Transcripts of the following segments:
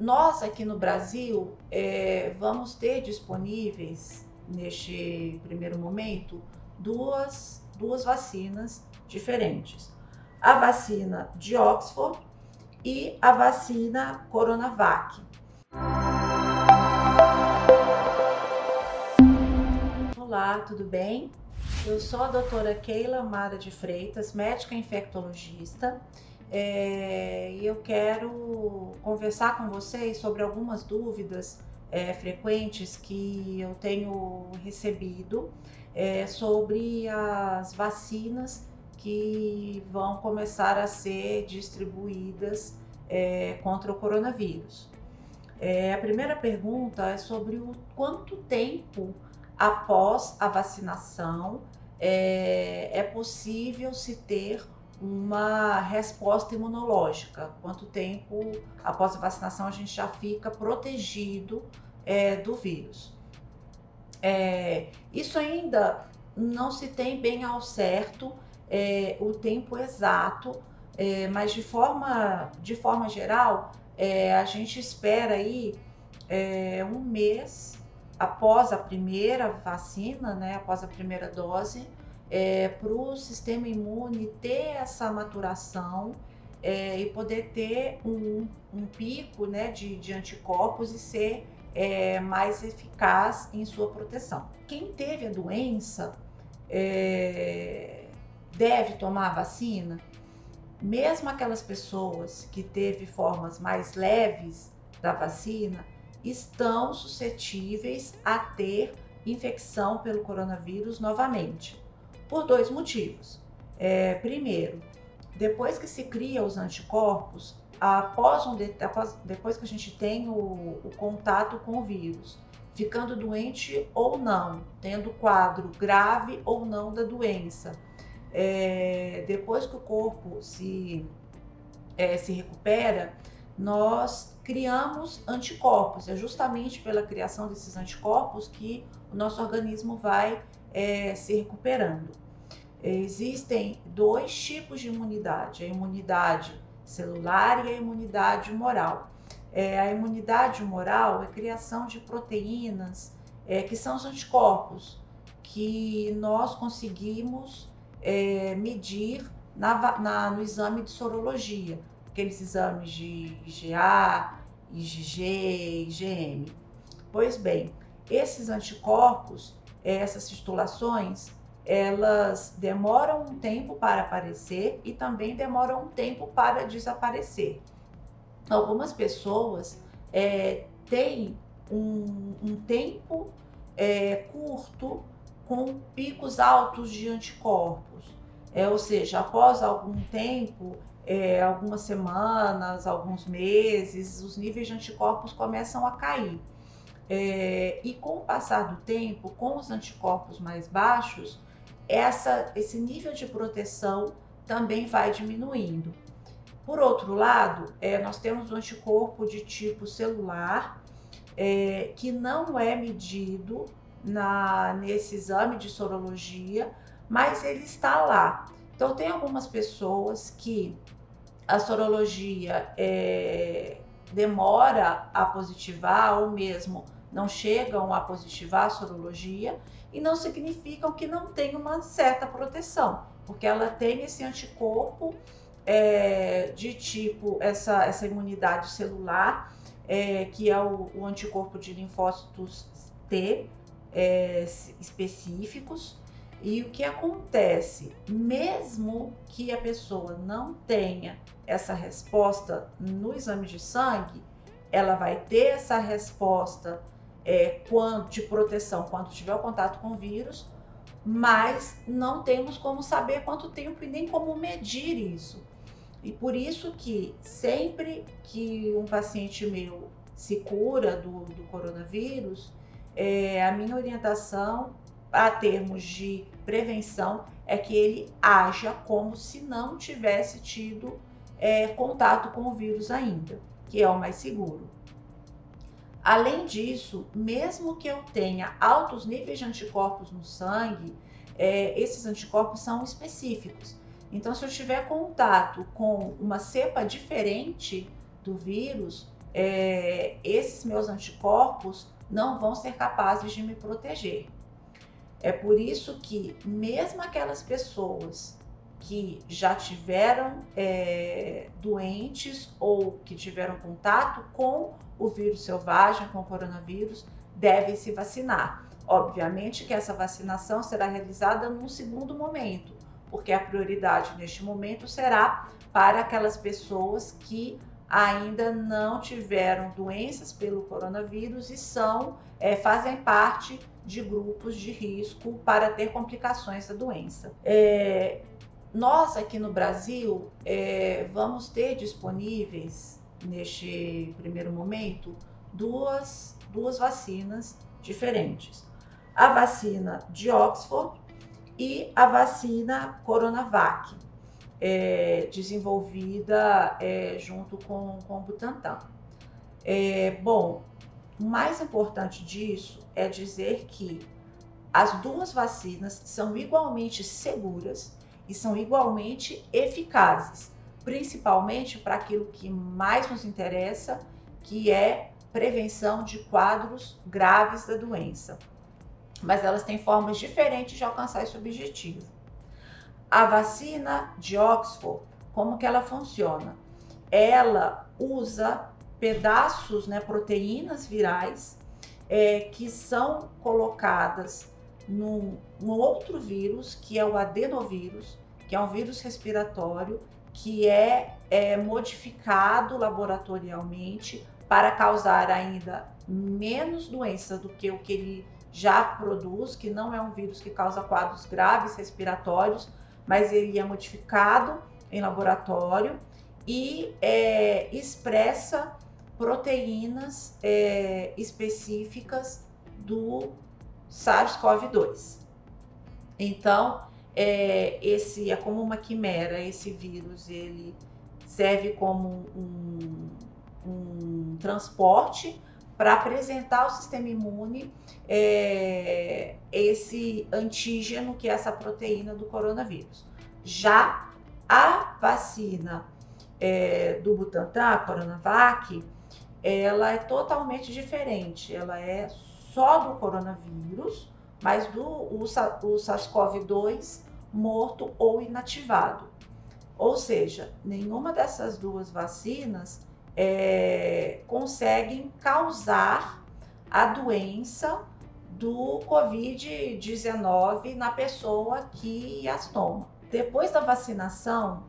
nós aqui no Brasil é, vamos ter disponíveis neste primeiro momento duas, duas vacinas diferentes: a vacina de Oxford e a vacina Coronavac. Olá, tudo bem? Eu sou a doutora Keila Mara de Freitas, médica infectologista, é, e eu quero conversar com vocês sobre algumas dúvidas é, frequentes que eu tenho recebido é, sobre as vacinas que vão começar a ser distribuídas é, contra o coronavírus. É, a primeira pergunta é sobre o quanto tempo após a vacinação é, é possível se ter uma resposta imunológica. Quanto tempo após a vacinação a gente já fica protegido é, do vírus. É, isso ainda não se tem bem ao certo é, o tempo exato, é, mas de forma, de forma geral, é, a gente espera aí é, um mês após a primeira vacina, né, após a primeira dose, é, para o sistema imune ter essa maturação é, e poder ter um, um pico né, de, de, anticorpos e ser é, mais eficaz em sua proteção. Quem teve a doença é, deve tomar a vacina? Mesmo aquelas pessoas que teve formas mais leves da vacina estão suscetíveis a ter infecção pelo coronavírus novamente por dois motivos. É, primeiro, depois que se cria os anticorpos, após, um, após depois que a gente tem o, o contato com o vírus, ficando doente ou não, tendo quadro grave ou não da doença, é, depois que o corpo se, é, se recupera, nós criamos anticorpos. É justamente pela criação desses anticorpos que o nosso organismo vai é, se recuperando. Existem dois tipos de imunidade: a imunidade celular e a imunidade moral. É, a imunidade moral é a criação de proteínas é, que são os anticorpos que nós conseguimos é, medir na, na, no exame de sorologia, aqueles exames de IgA, IgG, IgM. Pois bem, esses anticorpos, essas titulações, elas demoram um tempo para aparecer e também demoram um tempo para desaparecer. Algumas pessoas é, têm um, um tempo é, curto com picos altos de anticorpos, é, ou seja, após algum tempo, é, algumas semanas, alguns meses, os níveis de anticorpos começam a cair. É, e com o passar do tempo, com os anticorpos mais baixos, essa, esse nível de proteção também vai diminuindo. Por outro lado, é, nós temos um anticorpo de tipo celular é, que não é medido na, nesse exame de sorologia, mas ele está lá. Então, tem algumas pessoas que a sorologia é, demora a positivar ou mesmo não chegam a positivar a sorologia e não significam que não tem uma certa proteção, porque ela tem esse anticorpo é, de tipo, essa, essa imunidade celular, é, que é o, o, anticorpo de linfócitos T é, específicos. E o que acontece, mesmo que a pessoa não tenha essa resposta no exame de sangue, ela vai ter essa resposta é, de proteção quando tiver o contato com o vírus, mas não temos como saber quanto tempo e nem como medir isso. E por isso que sempre que um paciente meu se cura do, do coronavírus, é, a minha orientação a termos de prevenção é que ele haja como se não tivesse tido é, contato com o vírus ainda, que é o mais seguro. Além disso, mesmo que eu tenha altos níveis de anticorpos no sangue, é, esses anticorpos são específicos. Então, se eu tiver contato com uma cepa diferente do vírus, é, esses meus anticorpos não vão ser capazes de me proteger. É por isso que, mesmo aquelas pessoas que já tiveram é, doentes ou que tiveram contato com o vírus selvagem, com o coronavírus, devem se vacinar. Obviamente que essa vacinação será realizada num segundo momento, porque a prioridade neste momento será para aquelas pessoas que ainda não tiveram doenças pelo coronavírus e são é, fazem parte de grupos de risco para ter complicações da doença. É, nós aqui no Brasil é, vamos ter disponíveis neste primeiro momento duas, duas vacinas diferentes: a vacina de Oxford e a vacina Coronavac é, desenvolvida é, junto com, com o Butantan. É, bom, o mais importante disso é dizer que as duas vacinas são igualmente seguras e são igualmente eficazes, principalmente para aquilo que mais nos interessa, que é prevenção de quadros graves da doença. Mas elas têm formas diferentes de alcançar esse objetivo. A vacina de Oxford, como que ela funciona? Ela usa pedaços, né, proteínas virais é, que são colocadas num, num outro vírus, que é o adenovírus, que é um vírus respiratório que é, é modificado laboratorialmente para causar ainda menos doença do que o que ele já produz, que não é um vírus que causa quadros graves respiratórios, mas ele é modificado em laboratório e é, expressa proteínas é, específicas do SARS-CoV-2. Então, é, esse é como uma quimera, esse vírus, ele serve como um, um transporte para apresentar ao sistema imune é, esse antígeno, que é essa proteína do coronavírus. Já a vacina é, do Butantan, a Coronavac, ela é totalmente diferente. Ela é só do coronavírus, mas do o, o SARS-CoV-2 morto ou inativado. Ou seja, nenhuma dessas duas vacinas é, conseguem causar a doença do Covid-19 na pessoa que as toma. Depois da vacinação,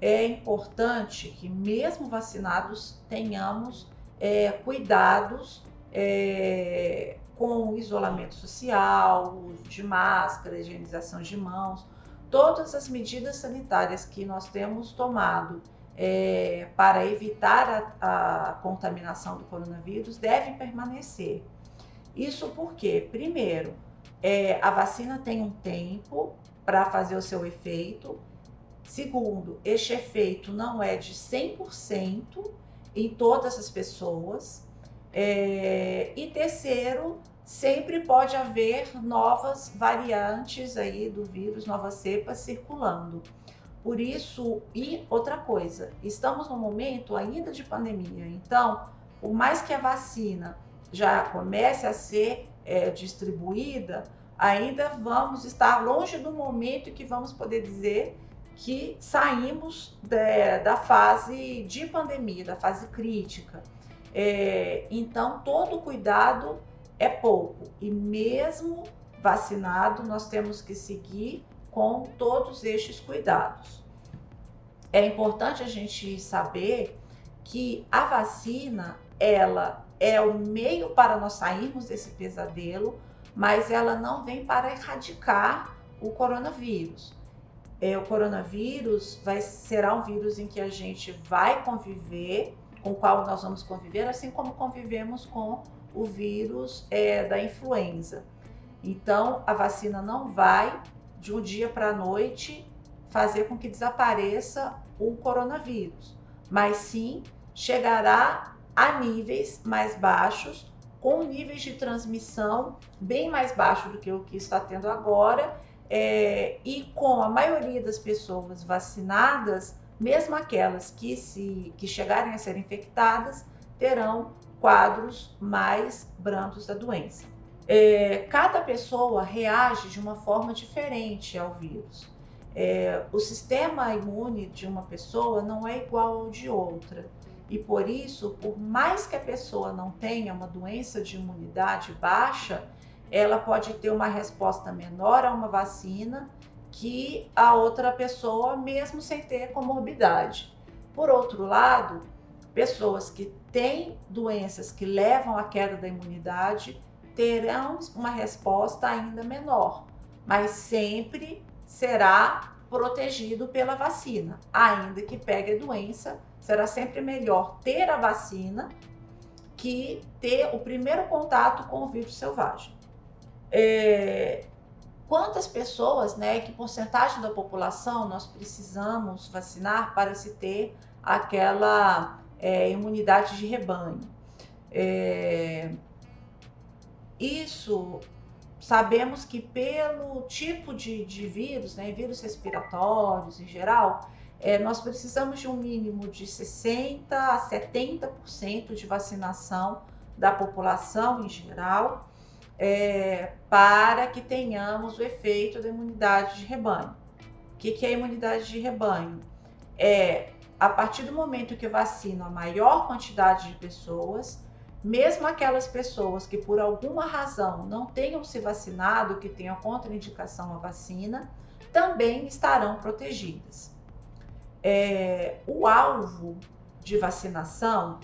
é importante que, mesmo vacinados, tenhamos é, cuidados é, com o isolamento social, uso de máscara, higienização de mãos, todas as medidas sanitárias que nós temos tomado é, para evitar a, a, contaminação do coronavírus devem permanecer. Isso porque, primeiro, é, a vacina tem um tempo para fazer o seu efeito. Segundo, este efeito não é de 100% em todas as pessoas. É, e terceiro, sempre pode haver novas variantes aí do vírus, novas cepas circulando. Por isso, e outra coisa, estamos no momento ainda de pandemia, então, por mais que a vacina já comece a ser é, distribuída, ainda vamos estar longe do momento que vamos poder dizer que saímos de, da fase de pandemia, da fase crítica. É, então, todo cuidado é pouco e mesmo vacinado, nós temos que seguir com todos estes cuidados. É importante a gente saber que a vacina, ela é o meio para nós sairmos desse pesadelo, mas ela não vem para erradicar o coronavírus. É, o coronavírus vai será um vírus em que a gente vai conviver, com o qual nós vamos conviver, assim como convivemos com o vírus é, da influenza. Então, a vacina não vai de um dia para a noite fazer com que desapareça o coronavírus, mas sim chegará a níveis mais baixos, com níveis de transmissão bem mais baixos do que o que está tendo agora, é, e com a maioria das pessoas vacinadas, mesmo aquelas que, se, que chegarem a ser infectadas, terão quadros mais brandos da doença. É, cada pessoa reage de uma forma diferente ao vírus. É, o sistema imune de uma pessoa não é igual ao de outra. E por isso, por mais que a pessoa não tenha uma doença de imunidade baixa, ela pode ter uma resposta menor a uma vacina que a outra pessoa, mesmo sem ter comorbidade. Por outro lado, pessoas que têm doenças que levam à queda da imunidade terão uma resposta ainda menor, mas sempre será protegido pela vacina. Ainda que pegue a doença, será sempre melhor ter a vacina que ter o primeiro contato com o vírus selvagem. É, quantas pessoas, né, que porcentagem da população nós precisamos vacinar para se ter aquela é, imunidade de rebanho? É, isso sabemos que pelo tipo de, de vírus, né, vírus respiratórios em geral, é, nós precisamos de um mínimo de 60% a 70% de vacinação da população em geral é, para que tenhamos o efeito da imunidade de rebanho. O que, que é a imunidade de rebanho? É a partir do momento que vacina a maior quantidade de pessoas, mesmo aquelas pessoas que por alguma razão não tenham se vacinado, que tenham contraindicação à vacina, também estarão protegidas. É, o alvo de vacinação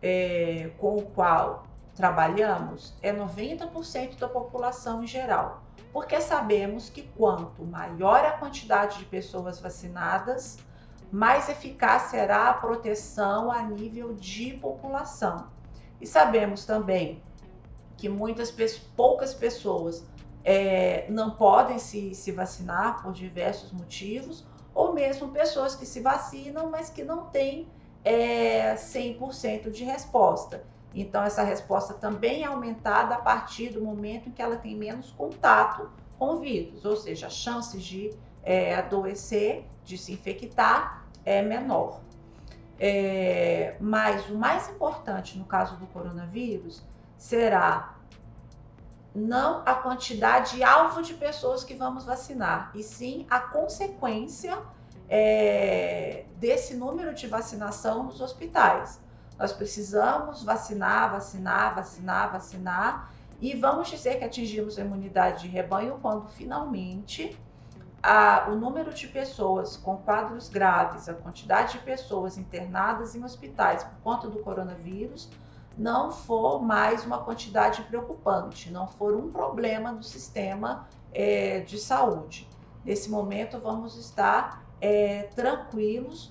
é, com o qual trabalhamos é 90% da população em geral, porque sabemos que quanto maior a quantidade de pessoas vacinadas, mais eficaz será a proteção a nível de população. E sabemos também que muitas poucas pessoas é, não podem se, se vacinar por diversos motivos, ou mesmo pessoas que se vacinam, mas que não têm é, 100% de resposta. Então, essa resposta também é aumentada a partir do momento em que ela tem menos contato com vírus, ou seja, a chance de é, adoecer, de se infectar, é menor. É, mas o mais importante no caso do coronavírus será não a quantidade alvo de pessoas que vamos vacinar, e sim a consequência é, desse número de vacinação nos hospitais. Nós precisamos vacinar, vacinar, vacinar, vacinar, e vamos dizer que atingimos a imunidade de rebanho quando finalmente a, o número de pessoas com quadros graves, a quantidade de pessoas internadas em hospitais por conta do coronavírus não for mais uma quantidade preocupante, não for um problema no sistema é, de saúde. Nesse momento, vamos estar é, tranquilos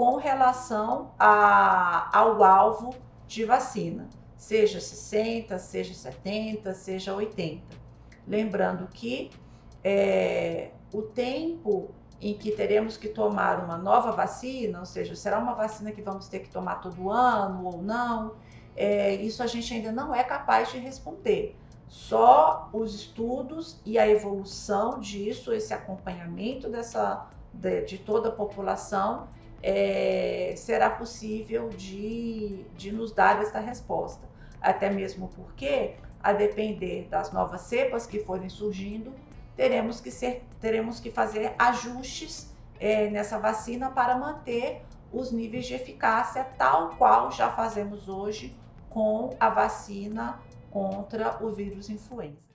com relação a, ao alvo de vacina, seja 60, seja 70, seja 80. Lembrando que é, o tempo em que teremos que tomar uma nova vacina, ou seja, será uma vacina que vamos ter que tomar todo ano ou não, é, isso a gente ainda não é capaz de responder. Só os estudos e a evolução disso, esse acompanhamento dessa, de, de toda a população, é, será possível de, de nos dar essa resposta. Até mesmo porque, a depender das novas cepas que forem surgindo, teremos que, ser, teremos que fazer ajustes é, nessa vacina para manter os níveis de eficácia tal qual já fazemos hoje com a vacina contra o vírus influenza.